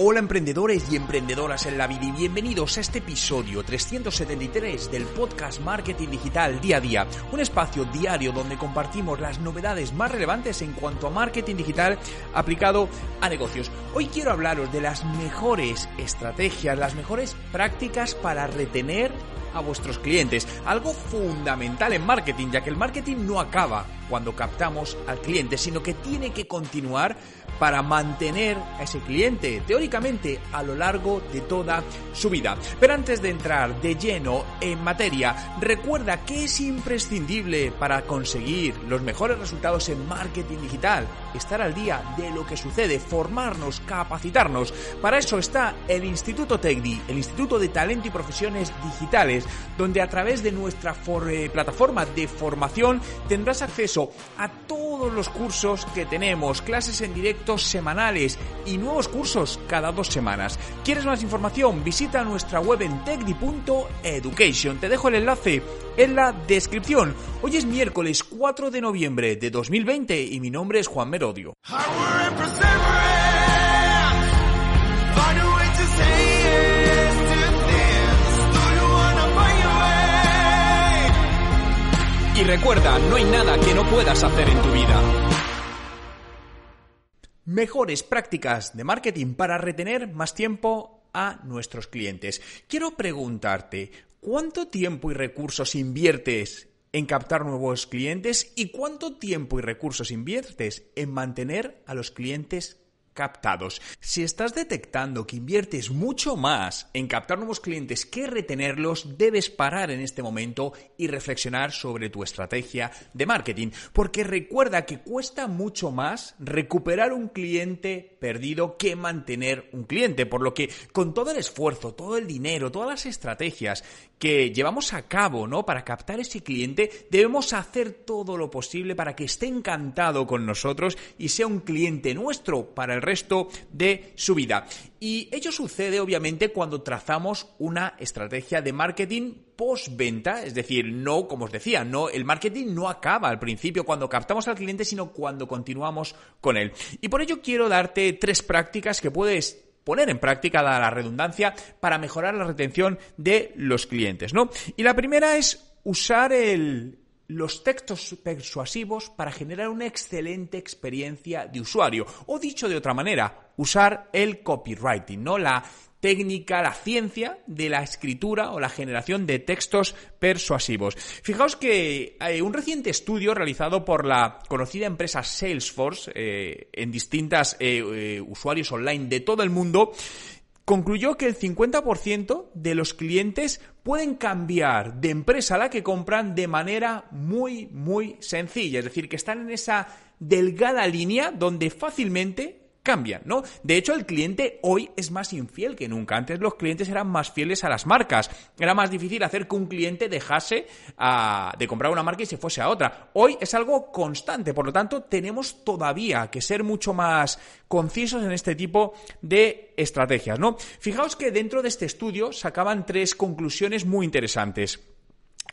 Hola emprendedores y emprendedoras en la vida y bienvenidos a este episodio 373 del podcast Marketing Digital Día a Día, un espacio diario donde compartimos las novedades más relevantes en cuanto a marketing digital aplicado a negocios. Hoy quiero hablaros de las mejores estrategias, las mejores prácticas para retener a vuestros clientes, algo fundamental en marketing, ya que el marketing no acaba cuando captamos al cliente, sino que tiene que continuar para mantener a ese cliente, teóricamente, a lo largo de toda su vida. Pero antes de entrar de lleno en materia, recuerda que es imprescindible para conseguir los mejores resultados en marketing digital, estar al día de lo que sucede, formarnos, capacitarnos. Para eso está el Instituto TECDI, el Instituto de Talento y Profesiones Digitales, donde a través de nuestra eh, plataforma de formación tendrás acceso a todos los cursos que tenemos, clases en directo semanales y nuevos cursos cada dos semanas. ¿Quieres más información? Visita nuestra web en tecdi.education. Te dejo el enlace en la descripción. Hoy es miércoles 4 de noviembre de 2020 y mi nombre es Juan Merodio. Y recuerda, no hay nada que no puedas hacer en tu vida. Mejores prácticas de marketing para retener más tiempo a nuestros clientes. Quiero preguntarte, ¿cuánto tiempo y recursos inviertes en captar nuevos clientes y cuánto tiempo y recursos inviertes en mantener a los clientes captados. Si estás detectando que inviertes mucho más en captar nuevos clientes que retenerlos, debes parar en este momento y reflexionar sobre tu estrategia de marketing, porque recuerda que cuesta mucho más recuperar un cliente perdido que mantener un cliente, por lo que con todo el esfuerzo, todo el dinero, todas las estrategias que llevamos a cabo, ¿no? Para captar ese cliente, debemos hacer todo lo posible para que esté encantado con nosotros y sea un cliente nuestro para el resto de su vida. Y ello sucede obviamente cuando trazamos una estrategia de marketing postventa, es decir, no, como os decía, no, el marketing no acaba al principio cuando captamos al cliente, sino cuando continuamos con él. Y por ello quiero darte tres prácticas que puedes poner en práctica, dada la redundancia, para mejorar la retención de los clientes, ¿no? Y la primera es usar el, los textos persuasivos para generar una excelente experiencia de usuario. O dicho de otra manera, usar el copywriting, ¿no? La técnica, la ciencia de la escritura o la generación de textos persuasivos. Fijaos que un reciente estudio realizado por la conocida empresa Salesforce eh, en distintas eh, eh, usuarios online de todo el mundo concluyó que el 50% de los clientes pueden cambiar de empresa a la que compran de manera muy, muy sencilla. Es decir, que están en esa delgada línea donde fácilmente cambian, ¿no? De hecho, el cliente hoy es más infiel que nunca. Antes los clientes eran más fieles a las marcas. Era más difícil hacer que un cliente dejase ah, de comprar una marca y se fuese a otra. Hoy es algo constante, por lo tanto, tenemos todavía que ser mucho más concisos en este tipo de estrategias, ¿no? Fijaos que dentro de este estudio sacaban tres conclusiones muy interesantes.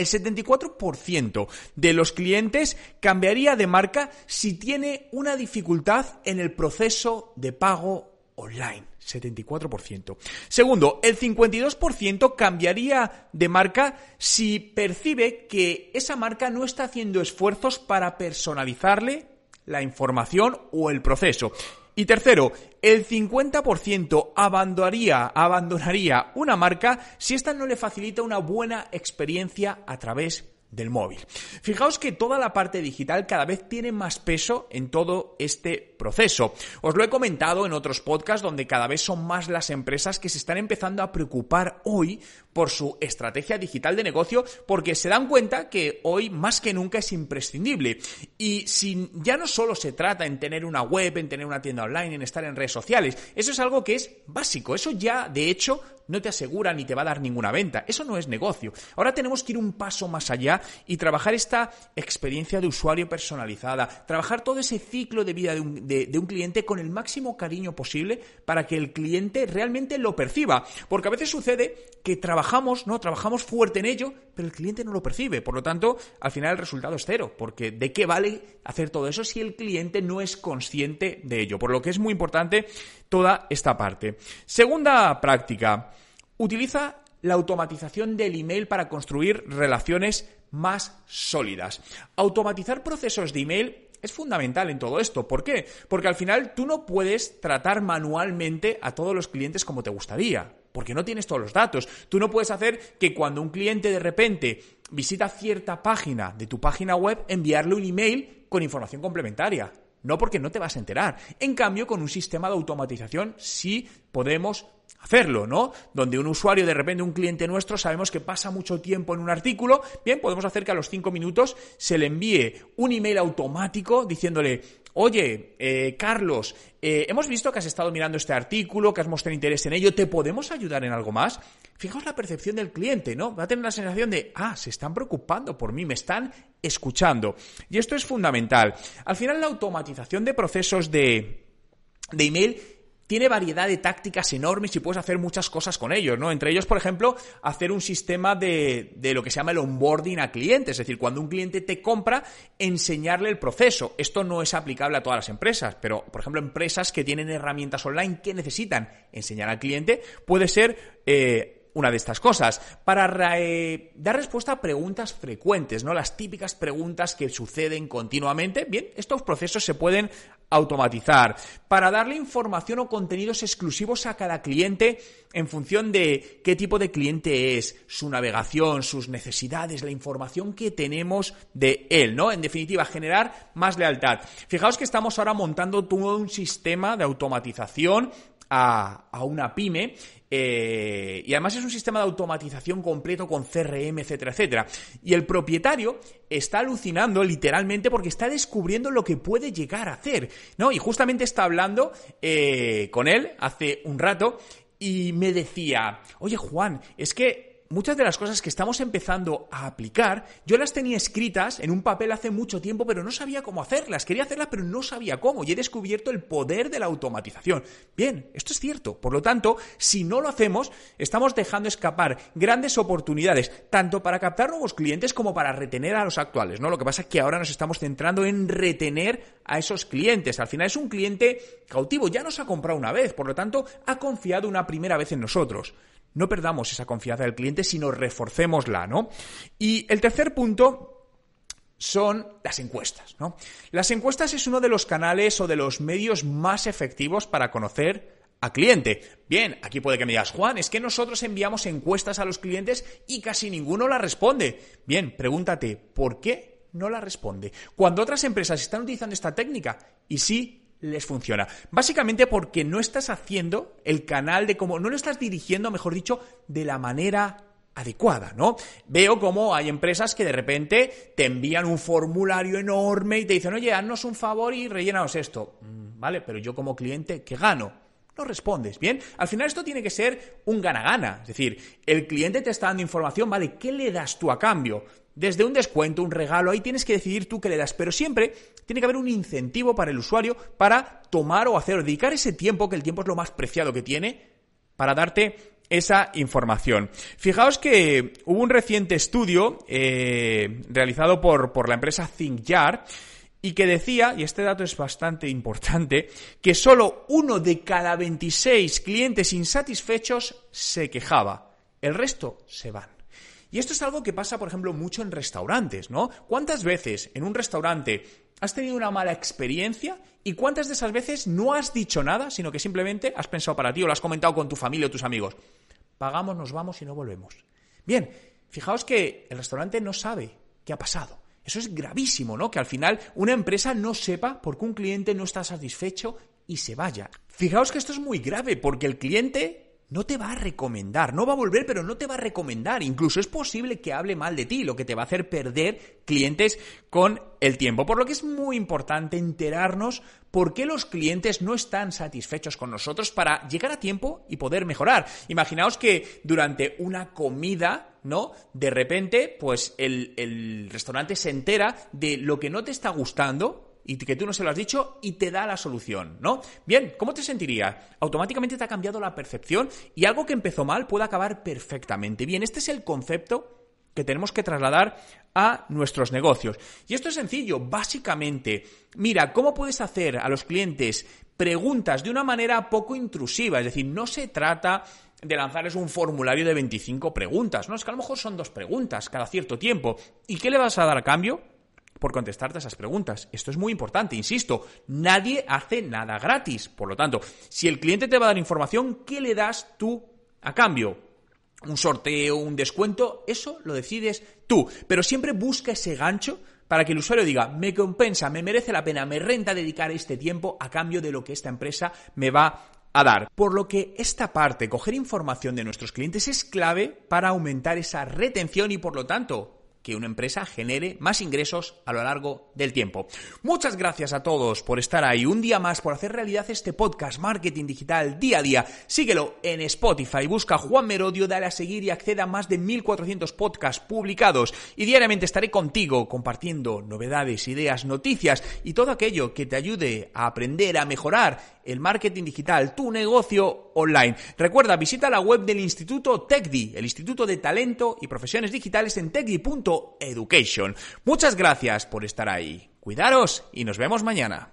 El 74% de los clientes cambiaría de marca si tiene una dificultad en el proceso de pago online. 74%. Segundo, el 52% cambiaría de marca si percibe que esa marca no está haciendo esfuerzos para personalizarle la información o el proceso. Y tercero, el 50% abandonaría, abandonaría una marca si ésta no le facilita una buena experiencia a través del móvil. Fijaos que toda la parte digital cada vez tiene más peso en todo este proceso. Os lo he comentado en otros podcasts donde cada vez son más las empresas que se están empezando a preocupar hoy por su estrategia digital de negocio porque se dan cuenta que hoy más que nunca es imprescindible. Y si ya no solo se trata en tener una web, en tener una tienda online, en estar en redes sociales, eso es algo que es básico. Eso ya, de hecho, no te asegura ni te va a dar ninguna venta. Eso no es negocio. Ahora tenemos que ir un paso más allá y trabajar esta experiencia de usuario personalizada, trabajar todo ese ciclo de vida de un, de, un cliente con el máximo cariño posible para que el cliente realmente lo perciba. Porque a veces sucede que trabajamos, ¿no? Trabajamos fuerte en ello, pero el cliente no lo percibe. Por lo tanto, al final el resultado es cero. Porque ¿de qué vale hacer todo eso si el cliente no es consciente de ello? Por lo que es muy importante toda esta parte. Segunda práctica. Utiliza la automatización del email para construir relaciones más sólidas. Automatizar procesos de email es fundamental en todo esto. ¿Por qué? Porque al final tú no puedes tratar manualmente a todos los clientes como te gustaría, porque no tienes todos los datos. Tú no puedes hacer que cuando un cliente de repente visita cierta página de tu página web, enviarle un email con información complementaria. No porque no te vas a enterar. En cambio, con un sistema de automatización sí podemos hacerlo, ¿no? Donde un usuario, de repente un cliente nuestro, sabemos que pasa mucho tiempo en un artículo, bien, podemos hacer que a los cinco minutos se le envíe un email automático diciéndole, oye, eh, Carlos, eh, hemos visto que has estado mirando este artículo, que has mostrado interés en ello, ¿te podemos ayudar en algo más? Fijaos la percepción del cliente, ¿no? Va a tener la sensación de, ah, se están preocupando por mí, me están escuchando. Y esto es fundamental. Al final, la automatización de procesos de, de email tiene variedad de tácticas enormes y puedes hacer muchas cosas con ellos, ¿no? Entre ellos, por ejemplo, hacer un sistema de, de, lo que se llama el onboarding a clientes, es decir, cuando un cliente te compra, enseñarle el proceso. Esto no es aplicable a todas las empresas, pero, por ejemplo, empresas que tienen herramientas online que necesitan enseñar al cliente, puede ser... Eh, una de estas cosas, para eh, dar respuesta a preguntas frecuentes, ¿no? Las típicas preguntas que suceden continuamente. Bien, estos procesos se pueden automatizar, para darle información o contenidos exclusivos a cada cliente en función de qué tipo de cliente es, su navegación, sus necesidades, la información que tenemos de él, ¿no? En definitiva, generar más lealtad. Fijaos que estamos ahora montando todo un sistema de automatización a, a una pyme eh, y además es un sistema de automatización completo con CRM, etcétera, etcétera. Y el propietario está alucinando literalmente porque está descubriendo lo que puede llegar a hacer, ¿no? Y justamente está hablando eh, con él hace un rato y me decía, oye Juan, es que muchas de las cosas que estamos empezando a aplicar, yo las tenía escritas en un papel hace mucho tiempo, pero no sabía cómo hacerlas. Quería hacerlas, pero no sabía cómo. Y he descubierto el poder de la automatización. Bien, esto es cierto. Por lo tanto, si no lo hacemos, estamos dejando escapar grandes oportunidades, tanto para captar nuevos clientes como para retener a los actuales. ¿no? Lo que pasa es que ahora nos estamos centrando en retener a esos clientes. Al final es un cliente cautivo, ya nos ha comprado una vez, por lo tanto, ha confiado una primera vez en nosotros. No perdamos esa confianza del cliente, sino reforcémosla, ¿no? Y el tercer punto son las encuestas, ¿no? Las encuestas es uno de los canales o de los medios más efectivos para conocer a cliente. Bien, aquí puede que me digas, Juan, es que nosotros enviamos encuestas a los clientes y casi ninguno la responde. Bien, pregúntate, ¿por qué no la responde? Cuando otras empresas están utilizando esta técnica y sí les funciona. Básicamente porque no estás haciendo el canal de cómo, no lo estás dirigiendo, mejor dicho, de la manera adecuada, ¿no? Veo como hay empresas que de repente te envían un formulario enorme y te dicen, oye, haznos un favor y rellenaos esto. Mm, vale, pero yo como cliente, ¿qué gano? No respondes, ¿bien? Al final esto tiene que ser un gana-gana. Es decir, el cliente te está dando información, ¿vale? ¿Qué le das tú a cambio? desde un descuento, un regalo, ahí tienes que decidir tú qué le das, pero siempre tiene que haber un incentivo para el usuario para tomar o hacer o dedicar ese tiempo, que el tiempo es lo más preciado que tiene, para darte esa información. Fijaos que hubo un reciente estudio eh, realizado por, por la empresa ThinkYard y que decía, y este dato es bastante importante, que solo uno de cada 26 clientes insatisfechos se quejaba. El resto se van. Y esto es algo que pasa, por ejemplo, mucho en restaurantes, ¿no? ¿Cuántas veces en un restaurante has tenido una mala experiencia y cuántas de esas veces no has dicho nada, sino que simplemente has pensado para ti o lo has comentado con tu familia o tus amigos? Pagamos, nos vamos y no volvemos. Bien, fijaos que el restaurante no sabe ¿qué ha pasado? Eso es gravísimo, ¿no? Que al final una empresa no sepa por qué un cliente no está satisfecho y se vaya. Fijaos que esto es muy grave porque el cliente no te va a recomendar, no va a volver, pero no te va a recomendar. Incluso es posible que hable mal de ti, lo que te va a hacer perder clientes con el tiempo. Por lo que es muy importante enterarnos por qué los clientes no están satisfechos con nosotros para llegar a tiempo y poder mejorar. Imaginaos que durante una comida, ¿no? De repente, pues el, el restaurante se entera de lo que no te está gustando y que tú no se lo has dicho y te da la solución, ¿no? Bien, ¿cómo te sentirías? Automáticamente te ha cambiado la percepción y algo que empezó mal puede acabar perfectamente. Bien, este es el concepto que tenemos que trasladar a nuestros negocios. Y esto es sencillo, básicamente, mira, ¿cómo puedes hacer a los clientes preguntas de una manera poco intrusiva? Es decir, no se trata de lanzarles un formulario de 25 preguntas, ¿no? Es que a lo mejor son dos preguntas cada cierto tiempo. ¿Y qué le vas a dar a cambio? Por contestarte esas preguntas. Esto es muy importante, insisto, nadie hace nada gratis. Por lo tanto, si el cliente te va a dar información, ¿qué le das tú a cambio? Un sorteo, un descuento, eso lo decides tú. Pero siempre busca ese gancho para que el usuario diga, me compensa, me merece la pena, me renta dedicar este tiempo a cambio de lo que esta empresa me va a dar. Por lo que esta parte, coger información de nuestros clientes, es clave para aumentar esa retención y por lo tanto que una empresa genere más ingresos a lo largo del tiempo. Muchas gracias a todos por estar ahí un día más, por hacer realidad este podcast Marketing Digital día a día. Síguelo en Spotify, busca Juan Merodio, dale a seguir y acceda a más de 1400 podcasts publicados y diariamente estaré contigo compartiendo novedades, ideas, noticias y todo aquello que te ayude a aprender, a mejorar el marketing digital, tu negocio online. Recuerda, visita la web del Instituto TechDi, el Instituto de Talento y Profesiones Digitales en techdi.education. Muchas gracias por estar ahí. Cuidaros y nos vemos mañana.